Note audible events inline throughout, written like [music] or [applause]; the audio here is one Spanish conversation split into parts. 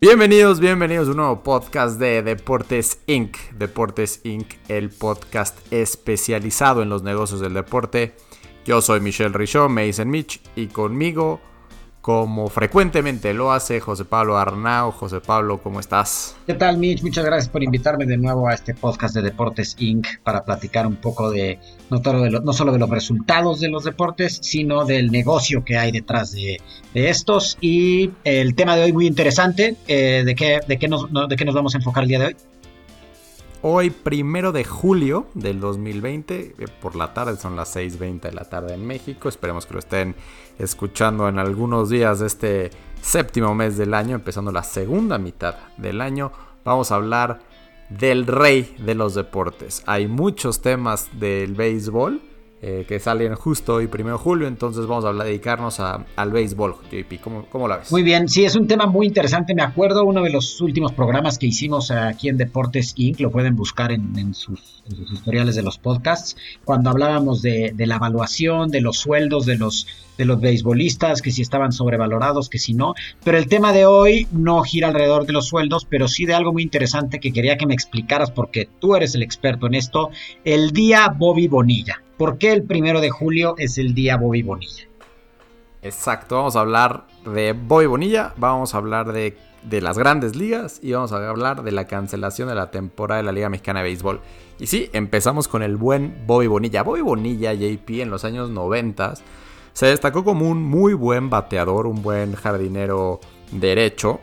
Bienvenidos, bienvenidos a un nuevo podcast de Deportes Inc. Deportes Inc., el podcast especializado en los negocios del deporte. Yo soy Michelle Richaud, me dicen Mitch, y conmigo como frecuentemente lo hace José Pablo Arnao. José Pablo, ¿cómo estás? ¿Qué tal, Mitch? Muchas gracias por invitarme de nuevo a este podcast de Deportes Inc. para platicar un poco de no, solo de los resultados de los deportes, sino del negocio que hay detrás de, estos. Y el tema de hoy muy interesante, eh, ¿de, qué, de, qué nos, ¿de qué nos vamos a enfocar el día de hoy? Hoy, primero de julio del 2020, eh, por la tarde, son las 6.20 de la tarde en México. Esperemos que lo estén escuchando en algunos días de este séptimo mes del año, empezando la segunda mitad del año. Vamos a hablar del rey de los deportes. Hay muchos temas del béisbol eh, que salen justo hoy, primero de julio. Entonces vamos a dedicarnos al béisbol, JP. ¿Cómo, ¿Cómo, la ves? Muy bien, sí, es un tema muy interesante. Me acuerdo uno de los últimos programas que hicimos aquí en Deportes Inc. Lo pueden buscar en, sus, historiales de los podcasts. Cuando hablábamos de, la evaluación, de los sueldos de los, de los beisbolistas, que si estaban sobrevalorados, que si no. Pero el tema de hoy no gira alrededor de los sueldos, pero sí de algo muy interesante que quería que me explicaras porque tú eres el experto en esto. El día Bobby Bonilla. ¿Por qué el primero de julio es el día Bobby Bonilla? Exacto, vamos a hablar de Bobby Bonilla, vamos a hablar de, las grandes ligas y vamos a hablar de la cancelación de la temporada de la Liga Mexicana de Béisbol. Y sí, empezamos con el buen Bobby Bonilla. Bobby Bonilla, JP, en los años 90 se destacó como un muy buen bateador, un buen jardinero derecho.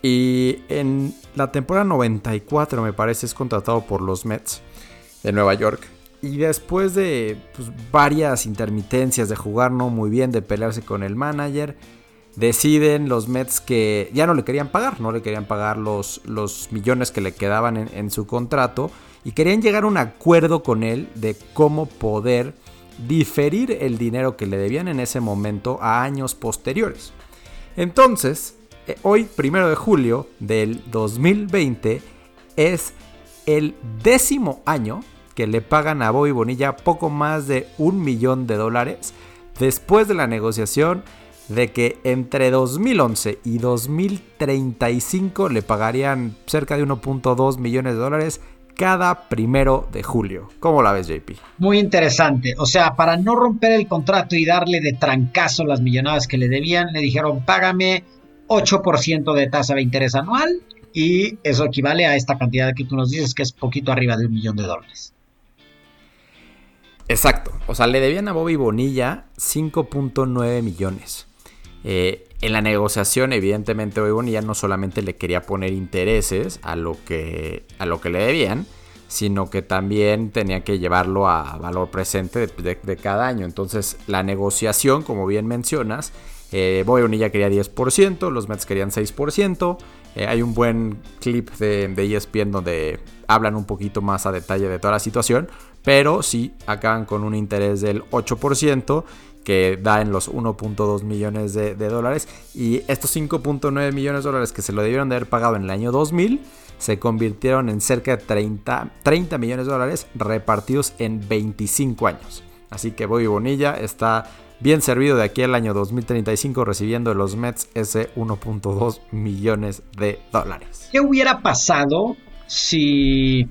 Y en la temporada 94, me parece, es contratado por los Mets de Nueva York. Y después de pues, varias intermitencias de jugar no muy bien, de pelearse con el manager, deciden los Mets que ya no le querían pagar, no le querían pagar los, los millones que le quedaban en, su contrato y querían llegar a un acuerdo con él de cómo poder diferir el dinero que le debían en ese momento a años posteriores. Entonces, eh, hoy, primero de julio del 2020, es el décimo año que le pagan a Bobby Bonilla poco más de un millón de dólares después de la negociación de que entre 2011 y 2035 le pagarían cerca de 1.2 millones de dólares cada primero de julio. ¿Cómo la ves, JP? Muy interesante. O sea, para no romper el contrato y darle de trancazo las millonadas que le debían, le dijeron, págame 8% de tasa de interés anual y eso equivale a esta cantidad que tú nos dices que es poquito arriba de un millón de dólares. Exacto. O sea, le debían a Bobby Bonilla 5.9 millones. Eh, en la negociación, evidentemente, Bobby Bonilla no solamente le quería poner intereses a lo que, a lo que le debían, sino que también tenía que llevarlo a valor presente de, cada año. Entonces, la negociación, como bien mencionas, eh, Bobby Bonilla quería 10%, los Mets querían 6%. Eh, hay un buen clip de, de ESPN donde hablan un poquito más a detalle de toda la situación, pero sí acaban con un interés del 8% que da en los 1.2 millones de, dólares y estos 5.9 millones de dólares que se lo debieron de haber pagado en el año 2000 se convirtieron en cerca de 30, 30 millones de dólares repartidos en 25 años. Así que Bobby Bonilla está bien servido de aquí al año 2035 recibiendo de los Mets ese 1.2 millones de dólares. ¿Qué hubiera pasado si,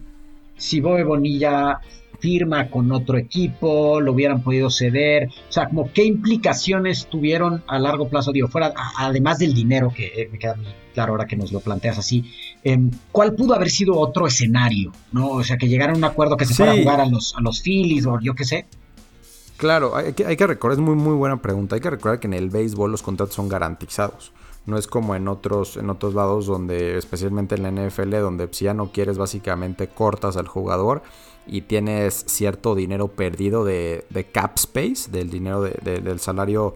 si Bobby Bonilla firma con otro equipo, lo hubieran podido ceder, o sea, como qué implicaciones tuvieron a largo plazo, digo, fuera, además del dinero, que eh, me queda muy claro ahora que nos lo planteas así, em, ¿cuál pudo haber sido otro escenario, no? O sea, que llegara a un acuerdo que se fuera a jugar a los, a los Phillies o yo qué sé. Claro, hay que, hay que recordar, es muy, muy buena pregunta, hay que recordar que en el béisbol los contratos son garantizados. No es como en otros, en otros lados donde, especialmente en la NFL, donde si ya no quieres, básicamente cortas al jugador y tienes cierto dinero perdido de, cap space, del dinero del salario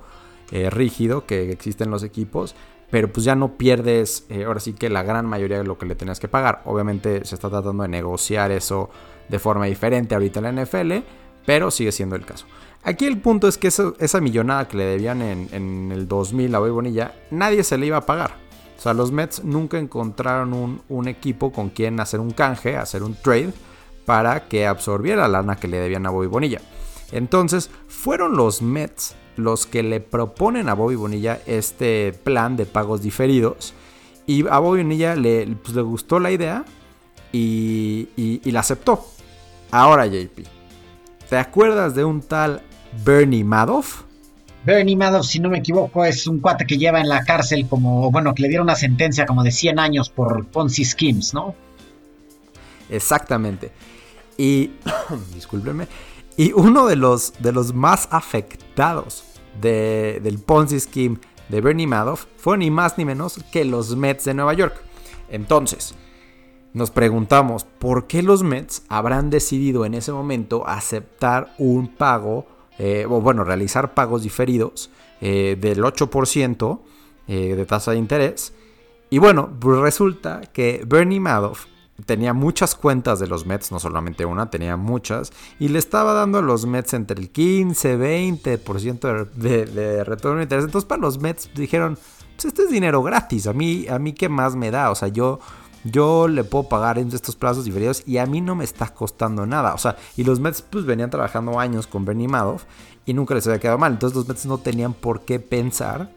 eh, rígido que existe en los equipos, pero pues ya no pierdes, eh, ahora sí que la gran mayoría de lo que le tenías que pagar. Obviamente se está tratando de negociar eso de forma diferente ahorita en la NFL, pero sigue siendo el caso. Aquí el punto es que esa, millonada que le debían en, el 2000 a Boy Bonilla, nadie se le iba a pagar. O sea, los Mets nunca encontraron un, equipo con quien hacer un canje, hacer un trade para que absorbiera la lana que le debían a Bobby Bonilla. Entonces, fueron los Mets los que le proponen a Bobby Bonilla este plan de pagos diferidos Y a Bobby Bonilla le, pues, gustó la idea y, y, la aceptó. Ahora, JP, ¿te acuerdas de un tal Bernie Madoff? Bernie Madoff, si no me equivoco, es un cuate que lleva en la cárcel como, bueno, que le dieron una sentencia como de 100 años por Ponzi Schemes, ¿no? Exactamente. Y, [coughs] discúlpenme, y uno de los, de los más afectados del Ponzi Scheme de Bernie Madoff fue ni más ni menos que los Mets de Nueva York. Entonces, nos preguntamos por qué los Mets habrán decidido en ese momento aceptar un pago, eh, o bueno, realizar pagos diferidos eh, del 8% eh, de tasa de interés. Y bueno, pues resulta que Bernie Madoff tenía muchas cuentas de los Mets, no solamente una, tenía muchas, y le estaba dando a los Mets entre el 15, 20% de, de, retorno de interés. Entonces para los Mets dijeron, pues este es dinero gratis, a mí, a mí qué más me da, o sea, yo... Yo le puedo pagar en estos plazos diferidos y a mí no me está costando nada. O sea, y los Mets pues venían trabajando años con Bernie Madoff y nunca les había quedado mal. Entonces los Mets no tenían por qué pensar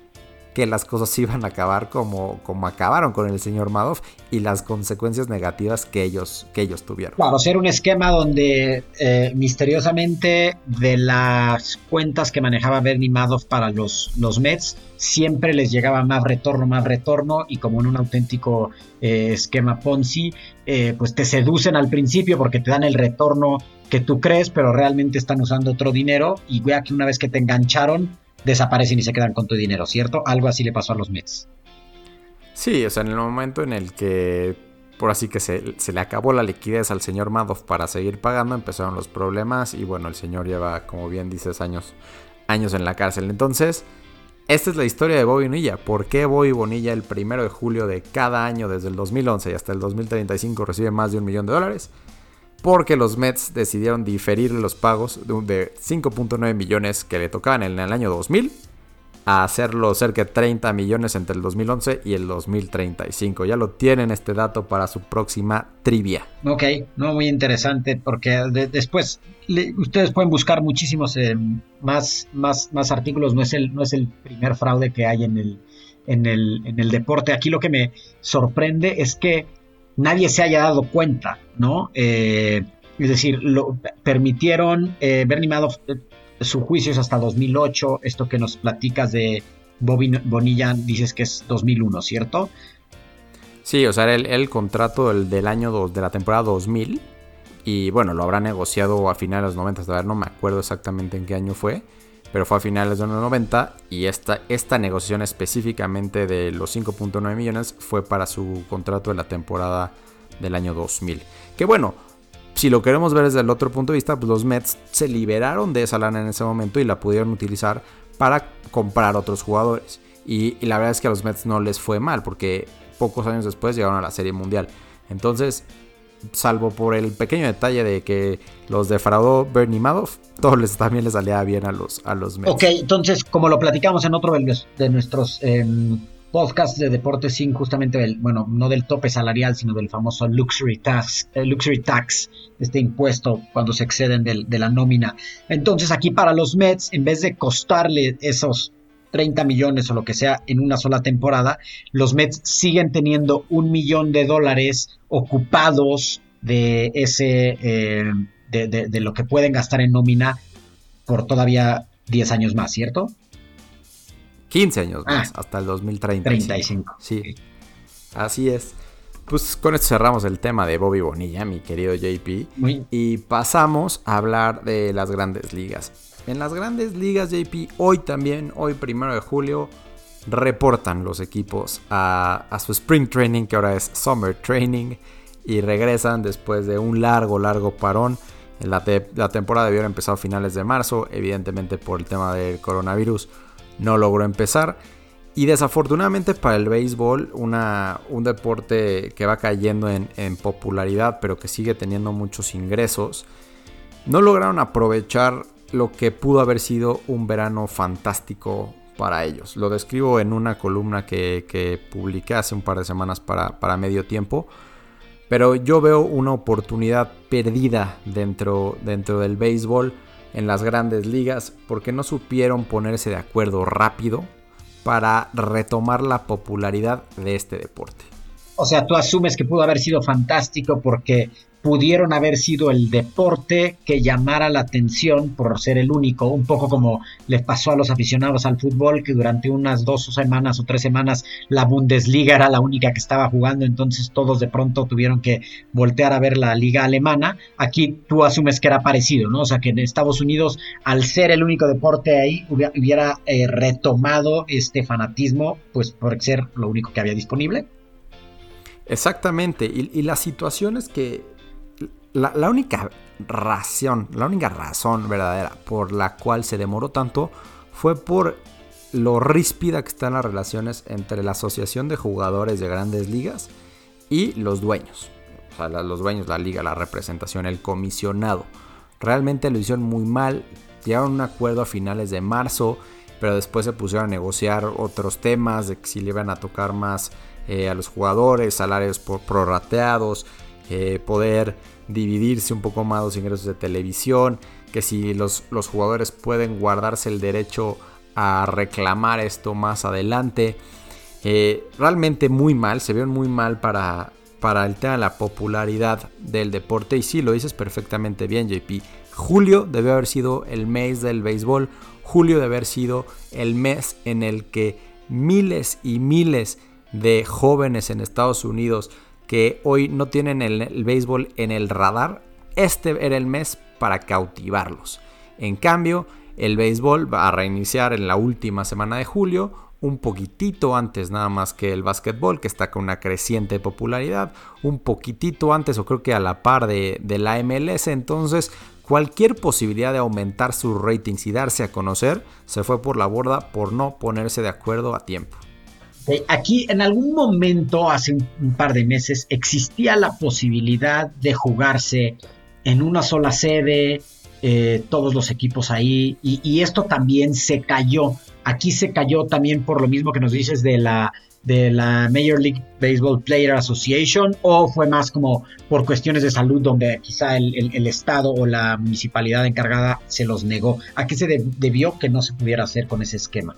que las cosas [laughs] iban a acabar como, como acabaron con el señor Madoff y las consecuencias negativas que ellos, que ellos tuvieron. Claro, ser un esquema donde eh, misteriosamente de las cuentas que manejaba Bernie Madoff para los, los Mets, siempre les llegaba más retorno, más retorno y como en un auténtico eh, esquema Ponzi, eh, pues te seducen al principio porque te dan el retorno que tú crees, pero realmente están usando otro dinero y vea que una vez que te engancharon, desaparecen y se quedan con tu dinero, ¿cierto? Algo así le pasó a los Mets. Sí, o sea, en el momento en el que, por así que se, le acabó la liquidez al señor Madoff para seguir pagando, empezaron los problemas y bueno, el señor lleva, como bien dices, años, años en la cárcel. Entonces, esta es la historia de Bobby Bonilla. ¿Por qué Bobby Bonilla el primero de julio de cada año, desde el 2011 y hasta el 2035, recibe más de un millón de dólares? Porque los Mets decidieron diferir los pagos de 5.9 millones que le tocaban en el año 2000 a hacerlo cerca de 30 millones entre el 2011 y el 2035. Ya lo tienen este dato para su próxima trivia. Ok, no muy interesante porque después ustedes pueden buscar muchísimos eh, más, más, más artículos. No es, el, no es el primer fraude que hay en el, en el, en el deporte. Aquí lo que me sorprende es que nadie se haya dado cuenta, ¿no? Eh, es decir, lo permitieron, eh, Bernie Madoff, eh, su juicio hasta 2008, esto que nos platicas de Bobby Bonilla, dices que es 2001, ¿cierto? Sí, o sea, era el, contrato del, del año dos, de la temporada 2000 y bueno, lo habrá negociado a finales de los 90, a ver, no me acuerdo exactamente en qué año fue, pero fue a finales de los 90 y esta, esta negociación específicamente de los 5.9 millones fue para su contrato de la temporada del año 2000. Que bueno, si lo queremos ver desde el otro punto de vista, pues los Mets se liberaron de esa lana en ese momento y la pudieron utilizar para comprar otros jugadores. Y, y la verdad es que a los Mets no les fue mal porque pocos años después llegaron a la Serie Mundial. Entonces, salvo por el pequeño detalle de que los defraudó Bernie Madoff, todo les, también les salía bien a los, a los Mets. Ok, entonces, como lo platicamos en otro de, nuestros em, podcasts de deportes sin justamente, el, bueno, no del tope salarial, sino del famoso luxury tax, eh, luxury tax, este impuesto cuando se exceden de la nómina. Entonces, aquí para los Mets, en vez de costarle esos 30 millones o lo que sea en una sola temporada, los Mets siguen teniendo un millón de dólares ocupados de ese eh, de, lo que pueden gastar en nómina por todavía 10 años más, ¿cierto? 15 años más, ah. hasta el 2035. 35. Sí. Así es. Pues con esto cerramos el tema de Bobby Bonilla, mi querido JP. Y pasamos a hablar de las grandes ligas. En las grandes ligas, JP, hoy también, hoy primero de julio, reportan los equipos a, su Spring Training, que ahora es Summer Training, y regresan después de un largo, largo parón. La, la temporada debió haber empezado a finales de marzo, evidentemente por el tema del coronavirus no logró empezar. Y desafortunadamente para el béisbol, una, un deporte que va cayendo en, en, popularidad, pero que sigue teniendo muchos ingresos, no lograron aprovechar lo que pudo haber sido un verano fantástico para ellos. Lo describo en una columna que, publiqué hace un par de semanas para, para, medio tiempo. Pero yo veo una oportunidad perdida dentro, dentro del béisbol en las grandes ligas porque no supieron ponerse de acuerdo rápido para retomar la popularidad de este deporte. O sea, tú asumes que pudo haber sido fantástico porque pudieron haber sido el deporte que llamara la atención por ser el único, un poco como les pasó a los aficionados al fútbol, que durante unas dos semanas o tres semanas la Bundesliga era la única que estaba jugando, entonces todos de pronto tuvieron que voltear a ver la liga alemana. Aquí tú asumes que era parecido, ¿no? O sea, que en Estados Unidos, al ser el único deporte ahí, hubiera, eh, retomado este fanatismo, pues por ser lo único que había disponible. Exactamente, y, y la situación es que la, única razón, la única razón verdadera por la cual se demoró tanto fue por lo ríspida que están las relaciones entre la Asociación de Jugadores de Grandes Ligas y los dueños. O sea, los dueños, la liga, la representación, el comisionado. Realmente lo hicieron muy mal. Llegaron a un acuerdo a finales de marzo, pero después se pusieron a negociar otros temas de que si le iban a tocar más eh, a los jugadores, salarios prorrateados, eh, poder dividirse un poco más los ingresos de televisión, que si los, los jugadores pueden guardarse el derecho a reclamar esto más adelante. Eh, realmente muy mal, se vieron muy mal para, para el tema de la popularidad del deporte. Y sí, lo dices perfectamente bien, JP. Julio debe haber sido el mes del béisbol. Julio debe haber sido el mes en el que miles y miles de jóvenes en Estados Unidos que hoy no tienen el, béisbol en el radar, este era el mes para cautivarlos. En cambio, el béisbol va a reiniciar en la última semana de julio, un poquitito antes nada más que el básquetbol, que está con una creciente popularidad, un poquitito antes o creo que a la par de, de la MLS, entonces cualquier posibilidad de aumentar sus ratings y darse a conocer se fue por la borda por no ponerse de acuerdo a tiempo. Aquí en algún momento, hace un, par de meses, existía la posibilidad de jugarse en una sola sede, eh, todos los equipos ahí, y, esto también se cayó. Aquí se cayó también por lo mismo que nos dices de la, de la Major League Baseball Player Association, o fue más como por cuestiones de salud donde quizá el, Estado o la municipalidad encargada se los negó. ¿A qué se debió que no se pudiera hacer con ese esquema?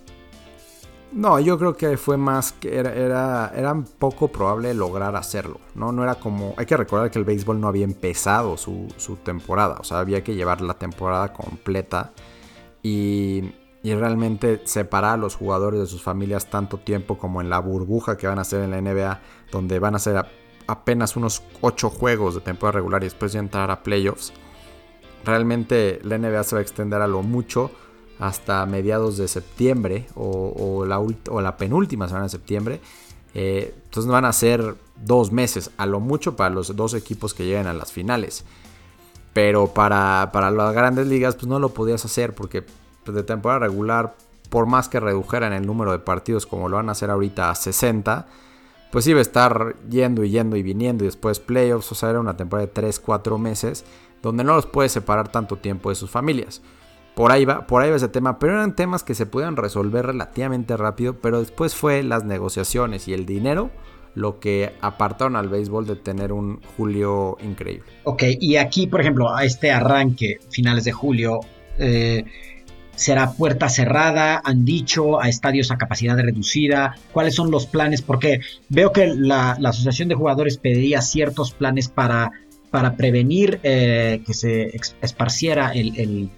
No, yo creo que fue más que era, era, poco probable lograr hacerlo, ¿no? No era como. Hay que recordar que el béisbol no había empezado su, temporada. O sea, había que llevar la temporada completa. Y, y, realmente separar a los jugadores de sus familias tanto tiempo como en la burbuja que van a hacer en la NBA, donde van a hacer apenas unos 8 juegos de temporada regular y después ya entrar a playoffs. Realmente la NBA se va a extender a lo mucho hasta mediados de septiembre o, la, penúltima semana de septiembre. Eh, entonces van a ser dos meses, a lo mucho para los dos equipos que lleguen a las finales. Pero para, para las grandes ligas pues no lo podías hacer porque pues, de temporada regular, por más que redujeran el número de partidos como lo van a hacer ahorita a 60, pues iba a estar yendo y yendo y viniendo y después playoffs, o sea, era una temporada de 3-4 meses donde no los puedes separar tanto tiempo de sus familias. Por ahí va, por ahí va ese tema, pero eran temas que se pudieron resolver relativamente rápido, pero después fue las negociaciones y el dinero lo que apartaron al béisbol de tener un julio increíble. Ok, y aquí, por ejemplo, a este arranque, finales de julio, eh, será puerta cerrada, han dicho, a estadios a capacidad reducida, cuáles son los planes, porque veo que la, la Asociación de Jugadores pedía ciertos planes para para prevenir eh, que se esparciera el,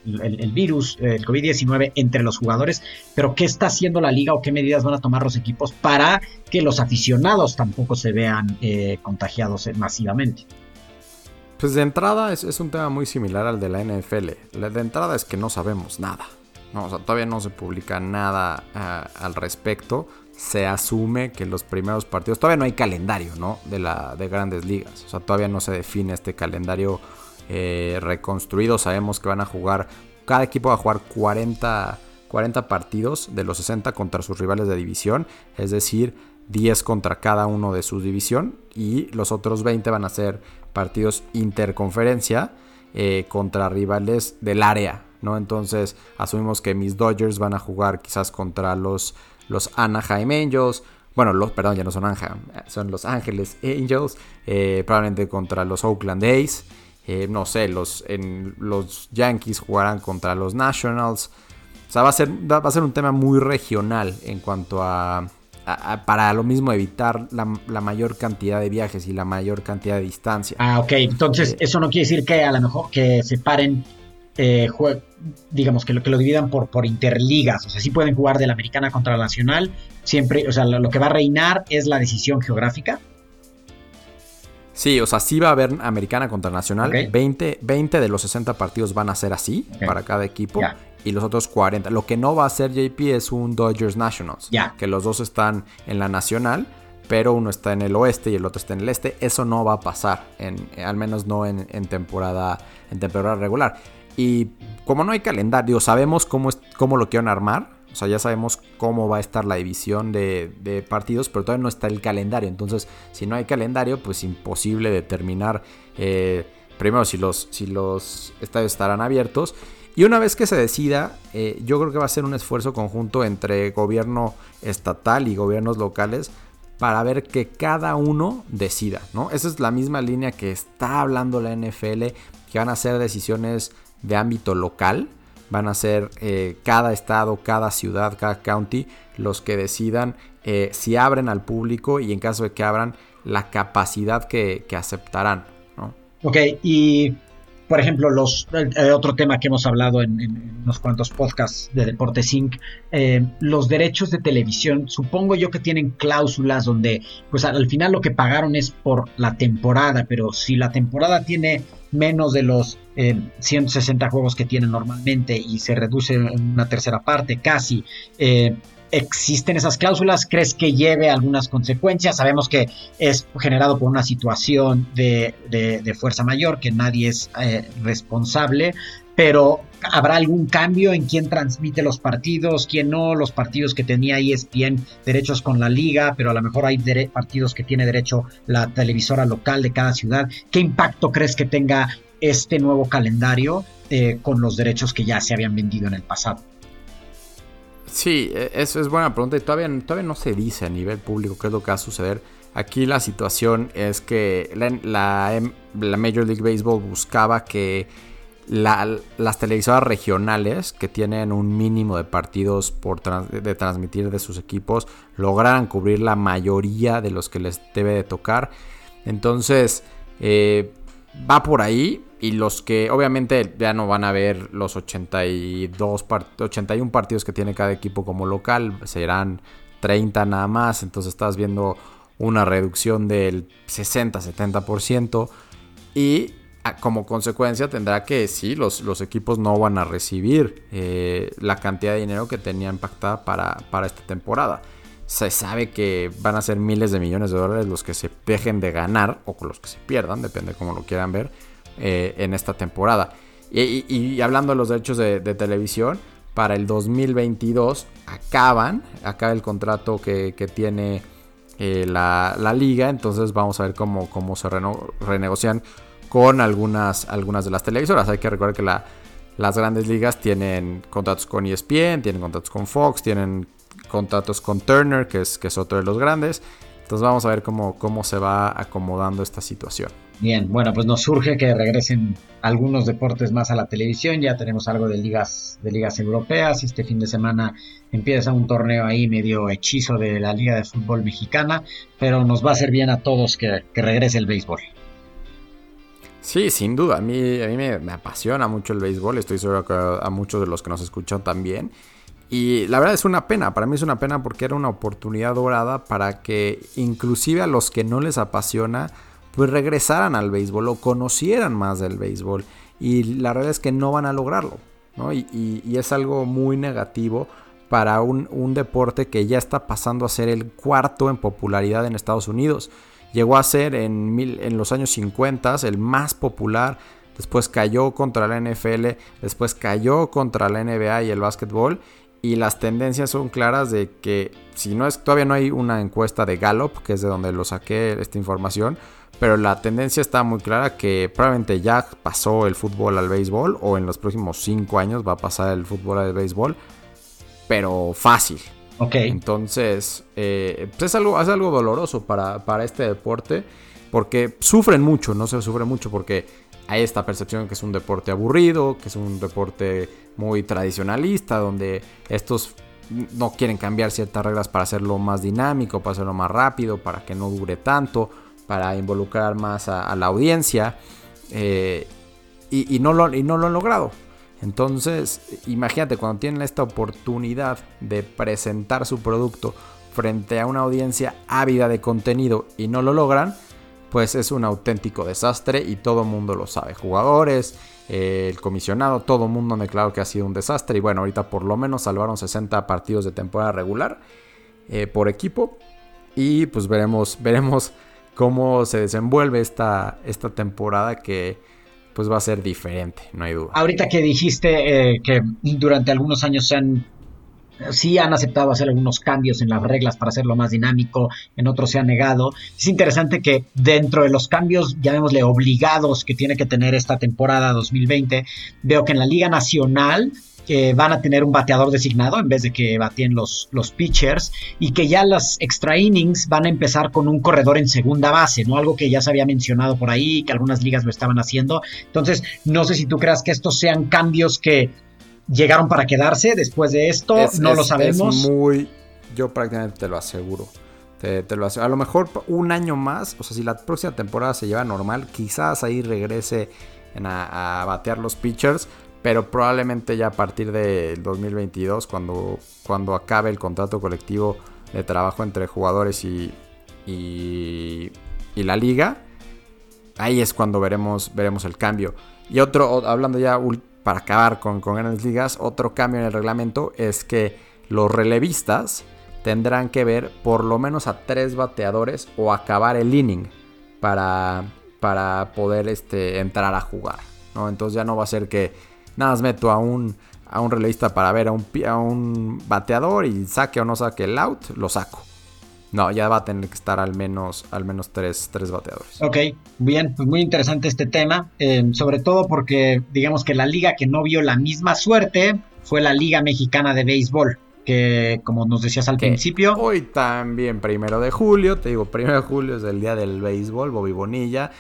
virus, el COVID-19 entre los jugadores, pero ¿qué está haciendo la liga o qué medidas van a tomar los equipos para que los aficionados tampoco se vean eh, contagiados masivamente? Pues de entrada es, un tema muy similar al de la NFL. De entrada es que no sabemos nada. O sea, todavía no se publica nada al respecto se asume que los primeros partidos, todavía no hay calendario, ¿no? De, la, de grandes ligas, o sea, todavía no se define este calendario eh, reconstruido, sabemos que van a jugar, cada equipo va a jugar 40, 40 partidos de los 60 contra sus rivales de división, es decir, 10 contra cada uno de su división y los otros 20 van a ser partidos interconferencia eh, contra rivales del área, ¿no? Entonces asumimos que mis Dodgers van a jugar quizás contra los los Anaheim Angels. Bueno, los, perdón, ya no son Anaheim, son los Ángeles Angels. Eh, probablemente contra los Oakland A's. Eh, no sé, los, en, los Yankees jugarán contra los Nationals. O sea, va a ser, va a ser un tema muy regional en cuanto a, para lo mismo evitar la, mayor cantidad de viajes y la mayor cantidad de distancia. Ah, ok. Entonces, eh, eso no quiere decir que a lo mejor que separen, eh, digamos, que lo, que lo dividan por, por interligas. O sea, sí pueden jugar de la americana contra la nacional. Siempre, o sea, lo, que va a reinar es la decisión geográfica. Sí, o sea, sí va a haber americana contra nacional. 20, 20, de los 60 partidos van a ser así para cada equipo y los otros 40. Lo que no va a ser JP es un Dodgers Nationals. Ya. Que los dos están en la nacional, pero uno está en el oeste y el otro está en el este. Eso no va a pasar, en, al menos no en, temporada, en temporada regular. Y como no hay calendario, sabemos cómo, es, cómo lo quieren armar. O sea, ya sabemos cómo va a estar la división de, partidos, pero todavía no está el calendario. Entonces, si no hay calendario, pues imposible determinar eh, primero si los, si los estadios estarán abiertos y una vez que se decida, eh, yo creo que va a ser un esfuerzo conjunto entre gobierno estatal y gobiernos locales para ver que cada uno decida, ¿no? Esa es la misma línea que está hablando la NFL, que van a ser decisiones de ámbito local, van a ser eh, cada estado, cada ciudad, cada county los que decidan eh, si abren al público y en caso de que abran la capacidad que, que aceptarán. Ok, y por ejemplo, los, otro tema que hemos hablado en, unos cuantos podcasts de Deportes Inc., eh, los derechos de televisión, supongo yo que tienen cláusulas donde, pues al, final lo que pagaron es por la temporada, pero si la temporada tiene menos de los 160 eh, juegos que tiene normalmente y se reduce en una tercera parte casi, eh, ¿Existen esas cláusulas? ¿Crees que lleve algunas consecuencias? Sabemos que es generado por una situación de, fuerza mayor, que nadie es eh, responsable, pero ¿habrá algún cambio en quién transmite los partidos, quién no? Los partidos que tenía ESPN derechos con la liga, pero a lo mejor hay partidos que tiene derecho la televisora local de cada ciudad. ¿Qué impacto crees que tenga este nuevo calendario eh, con los derechos que ya se habían vendido en el pasado? Sí, e, eso es buena pregunta y todavía, todavía no se dice a nivel público qué es lo que va a suceder. Aquí la situación es que la, Major League Baseball buscaba que las televisoras regionales que tienen un mínimo de partidos por de transmitir de sus equipos lograran cubrir la mayoría de los que les debe de tocar. Entonces, eh, va por ahí. Y los que obviamente ya no van a ver los 82 81 partidos que tiene cada equipo como local, serán 30 nada más. Entonces estás viendo una reducción del 60-70%. Y como consecuencia tendrá que sí, los, los equipos no van a recibir eh, la cantidad de dinero que tenían pactada para, para esta temporada se sabe que van a ser miles de millones de dólares los que se dejen de ganar o los que se pierdan, depende de cómo lo quieran ver, eh, en esta temporada. Y, hablando de los derechos de, televisión, para el 2022 acaban, acaba el contrato que, tiene eh, la, liga, entonces vamos a ver cómo, cómo se renegocian con algunas, algunas de las televisoras. Hay que recordar que las grandes ligas tienen contratos con ESPN, tienen contratos con Fox, tienen contratos con Turner, que es, que es otro de los grandes. Entonces vamos a ver cómo, cómo se va acomodando esta situación. Bien, bueno, pues nos surge que regresen algunos deportes más a la televisión. Ya tenemos algo de ligas, de ligas europeas. Este fin de semana empieza un torneo ahí medio hechizo de la Liga de Fútbol Mexicana, pero nos va a hacer bien a todos que, regrese el béisbol. Sí, sin duda. A mí, a mí me, apasiona mucho el béisbol. Estoy seguro que a muchos de los que nos escuchan también. Y la verdad es una pena, para mí es una pena porque era una oportunidad dorada para que inclusive a los que no les apasiona, pues regresaran al béisbol o conocieran más del béisbol. Y la verdad es que no van a lograrlo, ¿no? Y, es algo muy negativo para un, deporte que ya está pasando a ser el cuarto en popularidad en Estados Unidos. Llegó a ser en, en los años 50 el más popular, después cayó contra la NFL, después cayó contra la NBA y el básquetbol y las tendencias son claras de que si no es todavía no hay una encuesta de Gallup, que es de donde lo saqué esta información, pero la tendencia está muy clara que probablemente ya pasó el fútbol al béisbol o en los próximos cinco años va a pasar el fútbol al béisbol, pero fácil. Entonces, eh, pues es, algo, es algo doloroso para, para este deporte porque sufren mucho, no se sufre mucho porque hay esta percepción que es un deporte aburrido, que es un deporte muy tradicionalista, donde estos no quieren cambiar ciertas reglas para hacerlo más dinámico, para hacerlo más rápido, para que no dure tanto, para involucrar más a, la audiencia. Eh, y, no lo, y no lo han logrado. Entonces, imagínate cuando tienen esta oportunidad de presentar su producto frente a una audiencia ávida de contenido y no lo logran, pues es un auténtico desastre y todo el mundo lo sabe. Jugadores, eh, el comisionado, todo el mundo han declarado que ha sido un desastre y bueno, ahorita por lo menos salvaron 60 partidos de temporada regular eh, por equipo y pues veremos, [laughs] veremos cómo se desenvuelve esta, esta temporada que pues va a ser diferente, no hay duda. Ahorita que dijiste eh, que durante algunos años se han sí han aceptado hacer algunos cambios en las reglas para hacerlo más dinámico, en otros se ha negado. Es interesante que dentro de los cambios, llamémosle obligados que tiene que tener esta temporada 2020, veo que en la Liga Nacional que van a tener un bateador designado en vez de que bateen los, los pitchers y que ya las extra innings van a empezar con un corredor en segunda base, ¿no? Algo que ya se había mencionado por ahí, que algunas ligas lo estaban haciendo. Entonces, no sé si tú creas que estos sean cambios que llegaron para quedarse después de esto, no lo sabemos. Es muy, yo prácticamente te lo aseguro. Te, lo aseguro. A lo mejor un año más, o sea, si la próxima temporada se lleva normal, quizás ahí regrese a, batear los pitchers, pero probablemente ya a partir del 2022, cuando, cuando acabe el contrato colectivo de trabajo entre jugadores y, y, y la liga, ahí es cuando veremos, veremos el cambio. Y otro, hablando ya para acabar con, con grandes ligas, otro cambio en el reglamento es que los relevistas tendrán que ver por lo menos a tres bateadores o acabar el inning para, para poder este, entrar a jugar. ¿no? Entonces ya no va a ser que nada más meto a un, a un relevista para ver a un, a un bateador y saque o no saque el out, lo saco. No, ya va a tener que estar al menos, al menos tres, tres bateadores. Ok, bien, pues muy interesante este tema, eh, sobre todo porque digamos que la liga que no vio la misma suerte fue la Liga Mexicana de Béisbol, que como nos decías al principio... Hoy también, primero de julio, te digo, primero de julio es el día del béisbol, Bobby Bonilla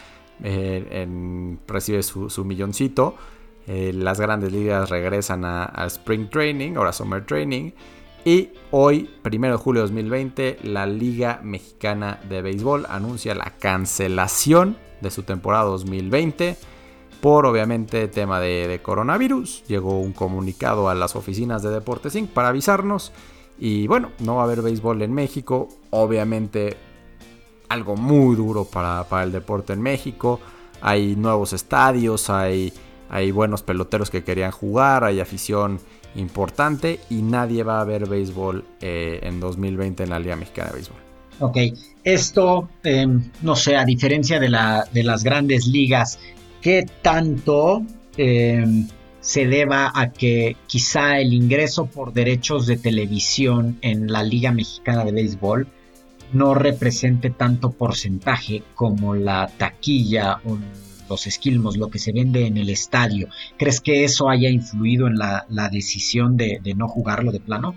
eh, recibe su, milloncito, eh, las grandes ligas regresan a, a Spring Training, ahora Summer Training. Y hoy, 1 de julio de 2020, la Liga Mexicana de Béisbol anuncia la cancelación de su temporada 2020 por obviamente tema de, coronavirus. Llegó un comunicado a las oficinas de Deportes Inc. para avisarnos. Y bueno, no va a haber béisbol en México. Obviamente algo muy duro para, el deporte en México. Hay nuevos estadios, hay, hay buenos peloteros que querían jugar, hay afición importante y nadie va a ver béisbol eh, en 2020 en la Liga Mexicana de Béisbol. Ok, esto, em, no sé, a diferencia de, la, de las grandes ligas, ¿qué tanto em, se deba a que quizá el ingreso por derechos de televisión en la Liga Mexicana de Béisbol no represente tanto porcentaje como la taquilla o los esquilmos, lo que se vende en el estadio. ¿Crees que eso haya influido en la, decisión de, no jugarlo de plano?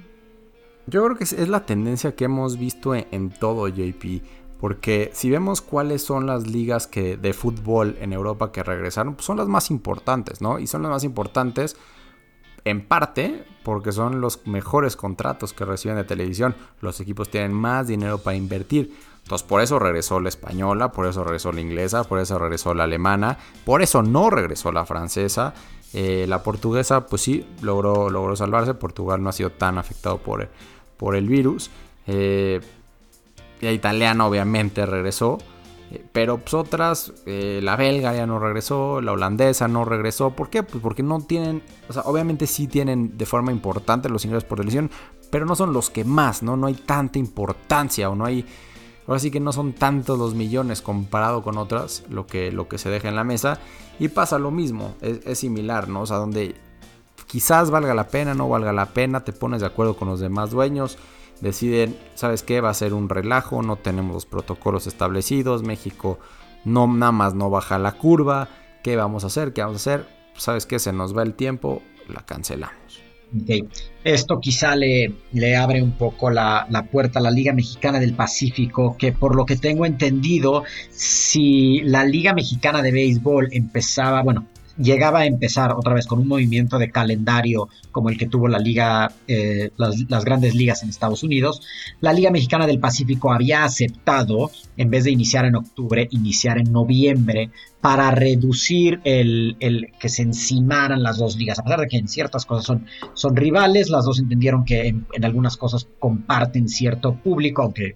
Yo creo que es la tendencia que hemos visto en, todo, JP. Porque si vemos cuáles son las ligas que, de fútbol en Europa que regresaron, pues son las más importantes, ¿no? Y son las más importantes en parte porque son los mejores contratos que reciben de televisión. Los equipos tienen más dinero para invertir. Entonces por eso regresó la española, por eso regresó la inglesa, por eso regresó la alemana, por eso no regresó la francesa. Eh, la portuguesa pues sí logró, logró salvarse, Portugal no ha sido tan afectado por, por el virus. Eh, la italiana obviamente regresó. Eh, pero pues otras, la belga ya no regresó, la holandesa no regresó. ¿Por qué? Pues porque no tienen, o sea, obviamente sí tienen de forma importante los ingresos por televisión, pero no son los que más, ¿no? No hay tanta importancia o no hay Ahora sí que no son tantos los millones comparado con otras lo que, lo que se deja en la mesa. Y pasa lo mismo, es, similar, ¿no? O sea, donde quizás valga la pena, no valga la pena, te pones de acuerdo con los demás dueños, deciden, ¿sabes qué? Va a ser un relajo, no tenemos los protocolos establecidos, México no nada más no baja la curva, ¿qué vamos a hacer? ¿Qué vamos a hacer? ¿Sabes qué? Se nos va el tiempo, la cancelamos. Esto quizá le, le abre un poco la, la, puerta a la Liga Mexicana del Pacífico, que por lo que tengo entendido, si la Liga Mexicana de Béisbol empezaba, bueno, llegaba a empezar otra vez con un movimiento de calendario como el que tuvo la liga, eh, las, grandes ligas en Estados Unidos, la Liga Mexicana del Pacífico había aceptado, en vez de iniciar en octubre, iniciar en noviembre para reducir el, que se encimaran las dos ligas. A pesar de que en ciertas cosas son, son rivales, las dos entendieron que en algunas cosas comparten cierto público, aunque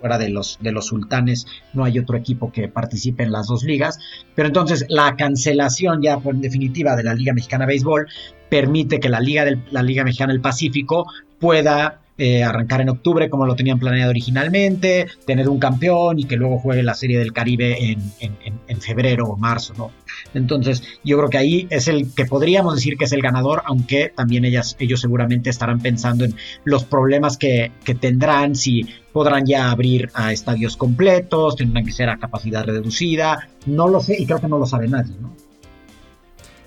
fuera de los, de los sultanes no hay otro equipo que participe en las dos ligas. Pero entonces la cancelación ya en definitiva de la Liga Mexicana de Béisbol permite que la Liga, del, la Liga Mexicana del Pacífico pueda eh, arrancar en octubre como lo tenían planeado originalmente, tener un campeón y que luego juegue la Serie del Caribe en, en, febrero o marzo, ¿no? Entonces, yo creo que ahí es el que podríamos decir que es el ganador, aunque también ellas, ellos seguramente estarán pensando en los problemas que, que tendrán, si podrán ya abrir a estadios completos, tendrán que ser a capacidad reducida, no lo sé y creo que no lo sabe nadie, ¿no?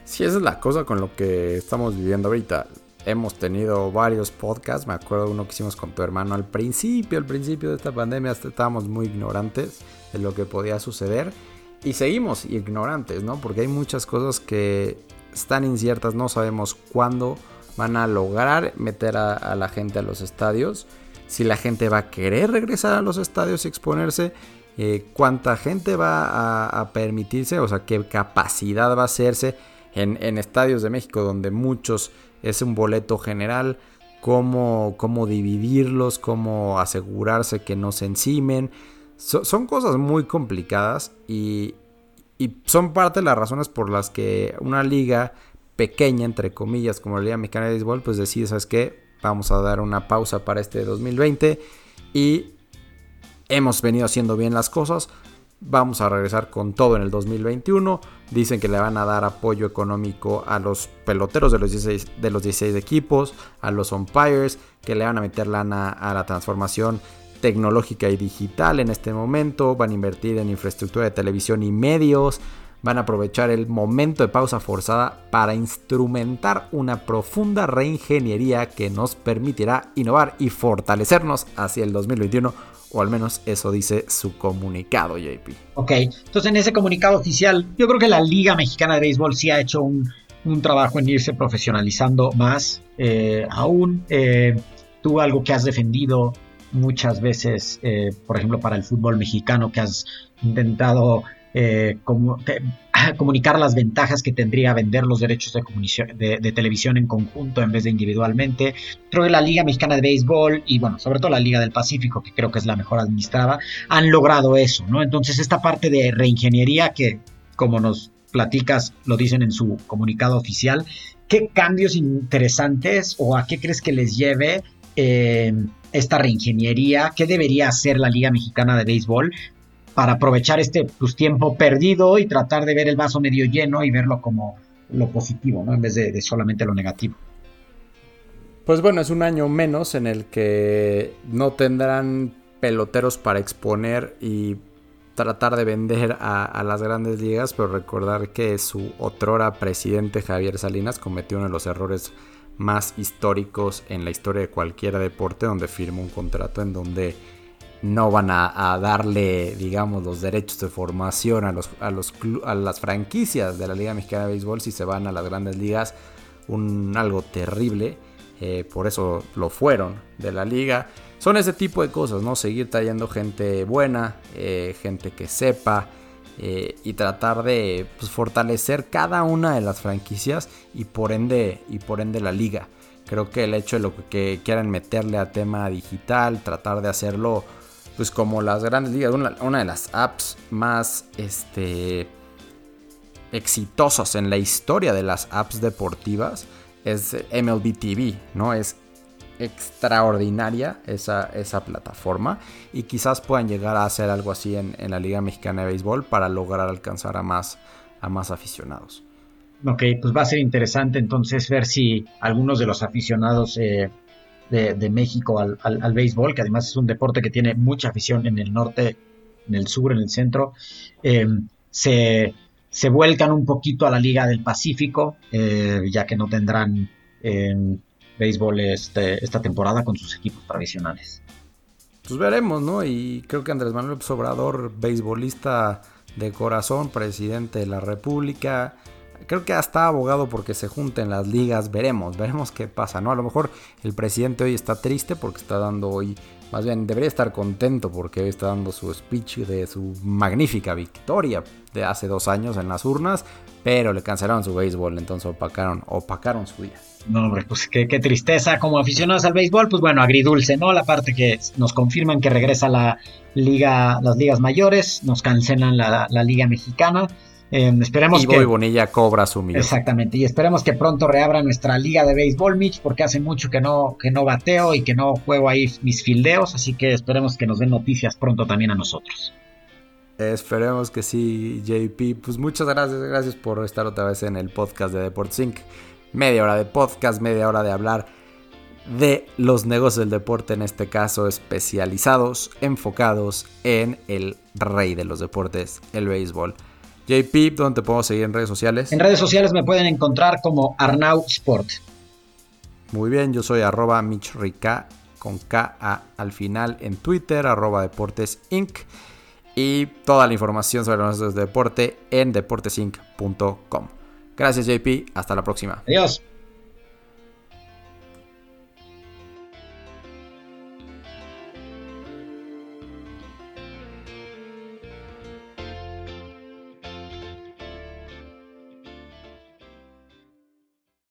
Sí, esa es la cosa con lo que estamos viviendo ahorita hemos tenido varios podcasts. Me acuerdo uno que hicimos con tu hermano al principio, al principio de esta pandemia, estábamos muy ignorantes de lo que podía suceder. Y seguimos ignorantes, ¿no? Porque hay muchas cosas que están inciertas, no sabemos cuándo van a lograr meter a, la gente a los estadios, si la gente va a querer regresar a los estadios y exponerse, eh, cuánta gente va a, permitirse, o sea, qué capacidad va a hacerse en estadios de México donde muchos es un boleto general, cómo, cómo dividirlos, cómo asegurarse que no se encimen. son cosas muy complicadas y, y, son parte de las razones por las que una liga pequeña, entre comillas, como la Liga Mexicana de Béisbol, pues decide, ¿sabes qué? Vamos a dar una pausa para este 2020 y hemos venido haciendo bien las cosas. Vamos a regresar con todo en el 2021. Dicen que le van a dar apoyo económico a los peloteros de los 16, de los 16 equipos, a los umpires, que le van a meter lana a la transformación tecnológica y digital en este momento. Van a invertir en infraestructura de televisión y medios. Van a aprovechar el momento de pausa forzada para instrumentar una profunda reingeniería que nos permitirá innovar y fortalecernos hacia el 2021 o al menos eso dice su comunicado, JP. Ok, entonces en ese comunicado oficial, yo creo que la Liga Mexicana de Béisbol sí ha hecho un, trabajo en irse profesionalizando más. Eh, aún eh, tú algo que has defendido muchas veces, eh, por ejemplo, para el fútbol mexicano, que has intentado como, [clears throat] comunicar las ventajas que tendría vender los derechos de, de, televisión en conjunto en vez de individualmente. Creo que la Liga Mexicana de Béisbol y bueno, sobre todo la Liga del Pacífico, que creo que es la mejor administrada, han logrado eso, ¿no? Entonces esta parte de reingeniería que, como nos platicas, lo dicen en su comunicado oficial, ¿qué cambios interesantes o a qué crees que les lleve eh, esta reingeniería? ¿Qué debería hacer la Liga Mexicana de Béisbol para aprovechar este pues, tiempo perdido y tratar de ver el vaso medio lleno y verlo como lo positivo, ¿no? En vez de, solamente lo negativo. Pues bueno, es un año menos en el que no tendrán peloteros para exponer y tratar de vender a, a, las grandes ligas, pero recordar que su otrora presidente Javier Salinas cometió uno de los errores más históricos en la historia de cualquier deporte, donde firmó un contrato en donde no van a, darle, digamos, los derechos de formación a, los, a, los, a las franquicias de la Liga Mexicana de Béisbol si se van a las grandes ligas. Un, algo terrible. Eh, por eso lo fueron de la liga. Son ese tipo de cosas, ¿no? Seguir trayendo gente buena, eh, gente que sepa. Eh, y tratar de pues, fortalecer cada una de las franquicias y por ende y por ende la liga. Creo que el hecho de lo que quieran meterle a tema digital, tratar de hacerlo pues como las grandes ligas, una, de las apps más este, exitosas en la historia de las apps deportivas es MLB TV, ¿no? Es extraordinaria esa, esa plataforma y quizás puedan llegar a hacer algo así en, la Liga Mexicana de Béisbol para lograr alcanzar a más, a más aficionados. Ok, pues va a ser interesante entonces ver si algunos de los aficionados eh, de, México al, al, béisbol, que además es un deporte que tiene mucha afición en el norte, en el sur, en el centro, eh, se, se, vuelcan un poquito a la Liga del Pacífico, eh, ya que no tendrán en béisbol este, esta temporada con sus equipos tradicionales. Pues veremos, ¿no? Y creo que Andrés Manuel Obrador, beisbolista de corazón, presidente de la República, creo que hasta abogado porque se junten las ligas, veremos, veremos qué pasa, ¿no? A lo mejor el presidente hoy está triste porque está dando hoy, más bien debería estar contento porque hoy está dando su speech de su magnífica victoria de hace dos años en las urnas, pero le cancelaron su béisbol, entonces opacaron, opacaron su día. No, hombre, pues qué, tristeza. Como aficionados al béisbol, pues bueno, agridulce, ¿no? La parte que nos confirman que regresa la liga, las ligas mayores, nos cancelan la, la liga mexicana. Em, esperemos y que. Bonilla cobra su millón. Exactamente. Y esperemos que pronto reabra nuestra liga de béisbol, Mitch, porque hace mucho que no, que no bateo y que no juego ahí mis fildeos. Así que esperemos que nos den noticias pronto también a nosotros. Esperemos que sí, JP. Pues muchas gracias, gracias por estar otra vez en el podcast de Deportes Inc. Media hora de podcast, media hora de hablar de los negocios del deporte, en este caso especializados, enfocados en el rey de los deportes, el béisbol. JP, ¿dónde te puedo seguir en redes sociales? En redes sociales me pueden encontrar como Arnau Sport. Muy bien, yo soy arroba michrica con K -A al final en Twitter, arroba Deportes Inc. Y toda la información sobre los de deporte en deportesinc.com. Gracias JP, hasta la próxima. Adiós.